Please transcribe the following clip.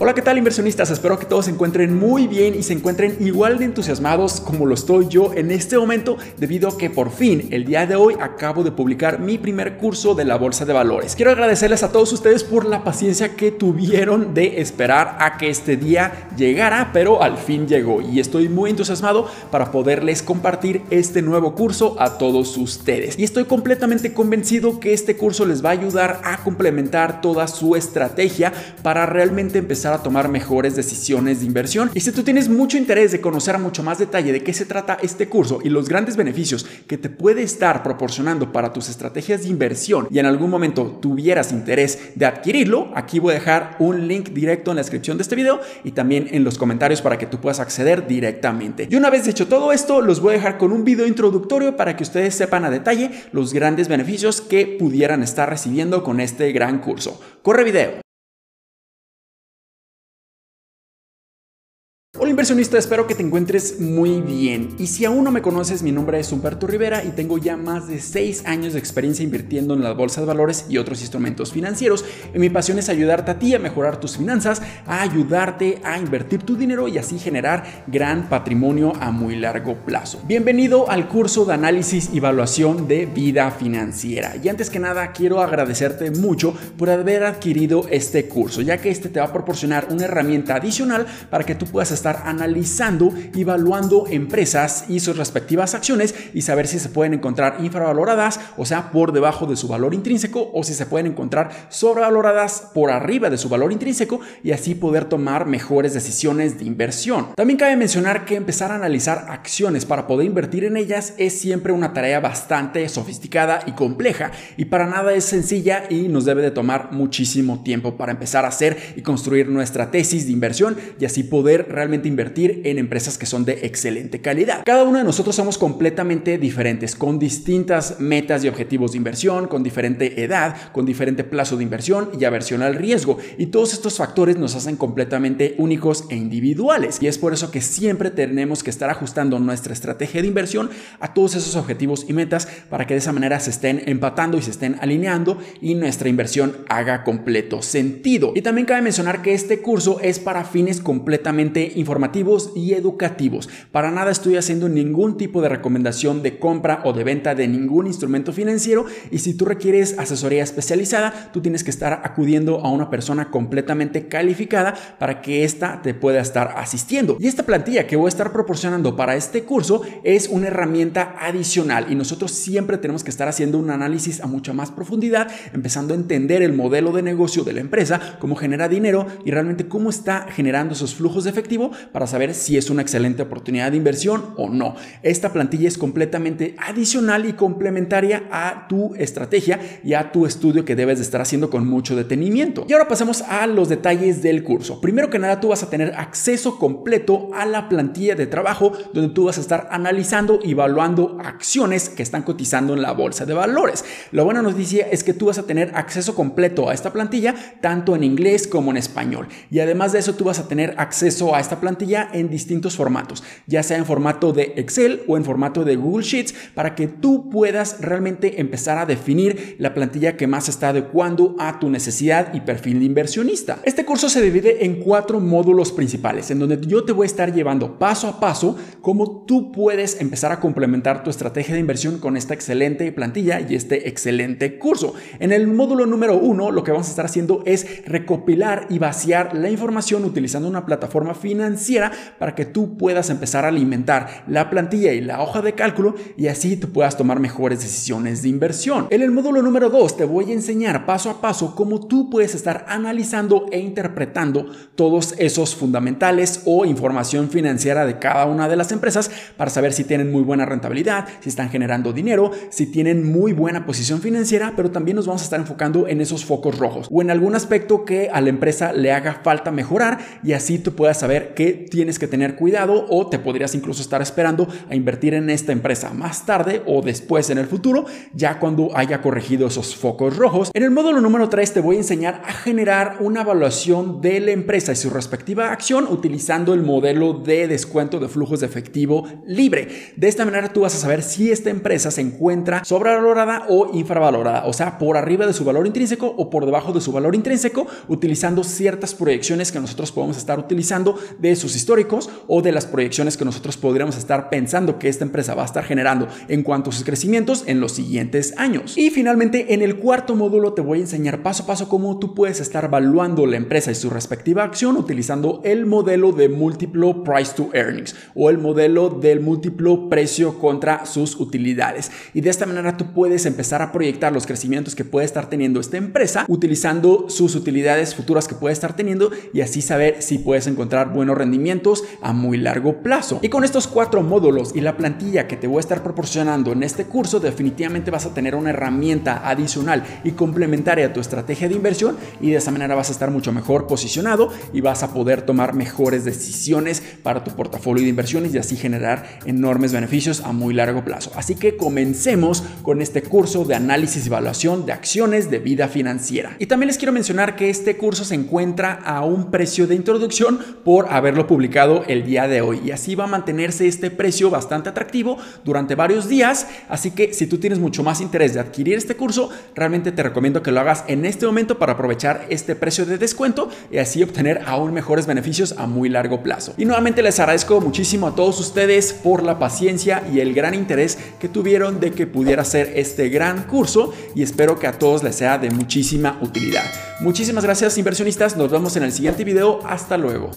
Hola, ¿qué tal inversionistas? Espero que todos se encuentren muy bien y se encuentren igual de entusiasmados como lo estoy yo en este momento debido a que por fin el día de hoy acabo de publicar mi primer curso de la Bolsa de Valores. Quiero agradecerles a todos ustedes por la paciencia que tuvieron de esperar a que este día llegara, pero al fin llegó y estoy muy entusiasmado para poderles compartir este nuevo curso a todos ustedes. Y estoy completamente convencido que este curso les va a ayudar a complementar toda su estrategia para realmente empezar a tomar mejores decisiones de inversión. Y si tú tienes mucho interés de conocer a mucho más detalle de qué se trata este curso y los grandes beneficios que te puede estar proporcionando para tus estrategias de inversión y en algún momento tuvieras interés de adquirirlo, aquí voy a dejar un link directo en la descripción de este video y también en los comentarios para que tú puedas acceder directamente. Y una vez hecho todo esto, los voy a dejar con un video introductorio para que ustedes sepan a detalle los grandes beneficios que pudieran estar recibiendo con este gran curso. Corre video. Hola inversionista, espero que te encuentres muy bien. Y si aún no me conoces, mi nombre es Humberto Rivera y tengo ya más de 6 años de experiencia invirtiendo en la bolsa de valores y otros instrumentos financieros. Mi pasión es ayudarte a ti a mejorar tus finanzas, a ayudarte a invertir tu dinero y así generar gran patrimonio a muy largo plazo. Bienvenido al curso de análisis y evaluación de vida financiera. Y antes que nada, quiero agradecerte mucho por haber adquirido este curso, ya que este te va a proporcionar una herramienta adicional para que tú puedas estar analizando y evaluando empresas y sus respectivas acciones y saber si se pueden encontrar infravaloradas, o sea, por debajo de su valor intrínseco, o si se pueden encontrar sobrevaloradas por arriba de su valor intrínseco y así poder tomar mejores decisiones de inversión. También cabe mencionar que empezar a analizar acciones para poder invertir en ellas es siempre una tarea bastante sofisticada y compleja y para nada es sencilla y nos debe de tomar muchísimo tiempo para empezar a hacer y construir nuestra tesis de inversión y así poder realmente invertir en empresas que son de excelente calidad. Cada uno de nosotros somos completamente diferentes, con distintas metas y objetivos de inversión, con diferente edad, con diferente plazo de inversión y aversión al riesgo. Y todos estos factores nos hacen completamente únicos e individuales. Y es por eso que siempre tenemos que estar ajustando nuestra estrategia de inversión a todos esos objetivos y metas para que de esa manera se estén empatando y se estén alineando y nuestra inversión haga completo sentido. Y también cabe mencionar que este curso es para fines completamente informativos y educativos. Para nada estoy haciendo ningún tipo de recomendación de compra o de venta de ningún instrumento financiero y si tú requieres asesoría especializada, tú tienes que estar acudiendo a una persona completamente calificada para que ésta te pueda estar asistiendo. Y esta plantilla que voy a estar proporcionando para este curso es una herramienta adicional y nosotros siempre tenemos que estar haciendo un análisis a mucha más profundidad, empezando a entender el modelo de negocio de la empresa, cómo genera dinero y realmente cómo está generando esos flujos de efectivo para saber si es una excelente oportunidad de inversión o no. Esta plantilla es completamente adicional y complementaria a tu estrategia y a tu estudio que debes de estar haciendo con mucho detenimiento. Y ahora pasemos a los detalles del curso. Primero que nada, tú vas a tener acceso completo a la plantilla de trabajo donde tú vas a estar analizando y evaluando acciones que están cotizando en la bolsa de valores. La buena noticia es que tú vas a tener acceso completo a esta plantilla tanto en inglés como en español. Y además de eso, tú vas a tener acceso a esta plantilla en distintos formatos, ya sea en formato de Excel o en formato de Google Sheets, para que tú puedas realmente empezar a definir la plantilla que más está adecuando a tu necesidad y perfil de inversionista. Este curso se divide en cuatro módulos principales, en donde yo te voy a estar llevando paso a paso cómo tú puedes empezar a complementar tu estrategia de inversión con esta excelente plantilla y este excelente curso. En el módulo número uno, lo que vamos a estar haciendo es recopilar y vaciar la información utilizando una plataforma financiera financiera para que tú puedas empezar a alimentar la plantilla y la hoja de cálculo y así tú puedas tomar mejores decisiones de inversión. En el módulo número 2 te voy a enseñar paso a paso cómo tú puedes estar analizando e interpretando todos esos fundamentales o información financiera de cada una de las empresas para saber si tienen muy buena rentabilidad, si están generando dinero, si tienen muy buena posición financiera, pero también nos vamos a estar enfocando en esos focos rojos o en algún aspecto que a la empresa le haga falta mejorar y así tú puedas saber que tienes que tener cuidado o te podrías incluso estar esperando a invertir en esta empresa más tarde o después en el futuro, ya cuando haya corregido esos focos rojos. En el módulo número 3 te voy a enseñar a generar una evaluación de la empresa y su respectiva acción utilizando el modelo de descuento de flujos de efectivo libre. De esta manera tú vas a saber si esta empresa se encuentra sobrevalorada o infravalorada, o sea, por arriba de su valor intrínseco o por debajo de su valor intrínseco, utilizando ciertas proyecciones que nosotros podemos estar utilizando sus históricos o de las proyecciones que nosotros podríamos estar pensando que esta empresa va a estar generando en cuanto a sus crecimientos en los siguientes años. Y finalmente, en el cuarto módulo te voy a enseñar paso a paso cómo tú puedes estar evaluando la empresa y su respectiva acción utilizando el modelo de múltiplo price to earnings o el modelo del múltiplo precio contra sus utilidades. Y de esta manera tú puedes empezar a proyectar los crecimientos que puede estar teniendo esta empresa utilizando sus utilidades futuras que puede estar teniendo y así saber si puedes encontrar buenos rendimientos a muy largo plazo. Y con estos cuatro módulos y la plantilla que te voy a estar proporcionando en este curso, definitivamente vas a tener una herramienta adicional y complementaria a tu estrategia de inversión y de esa manera vas a estar mucho mejor posicionado y vas a poder tomar mejores decisiones para tu portafolio de inversiones y así generar enormes beneficios a muy largo plazo. Así que comencemos con este curso de análisis y evaluación de acciones de vida financiera. Y también les quiero mencionar que este curso se encuentra a un precio de introducción por haberlo publicado el día de hoy y así va a mantenerse este precio bastante atractivo durante varios días, así que si tú tienes mucho más interés de adquirir este curso, realmente te recomiendo que lo hagas en este momento para aprovechar este precio de descuento y así obtener aún mejores beneficios a muy largo plazo. Y nuevamente les agradezco muchísimo a todos ustedes por la paciencia y el gran interés que tuvieron de que pudiera hacer este gran curso y espero que a todos les sea de muchísima utilidad. Muchísimas gracias inversionistas, nos vemos en el siguiente video, hasta luego.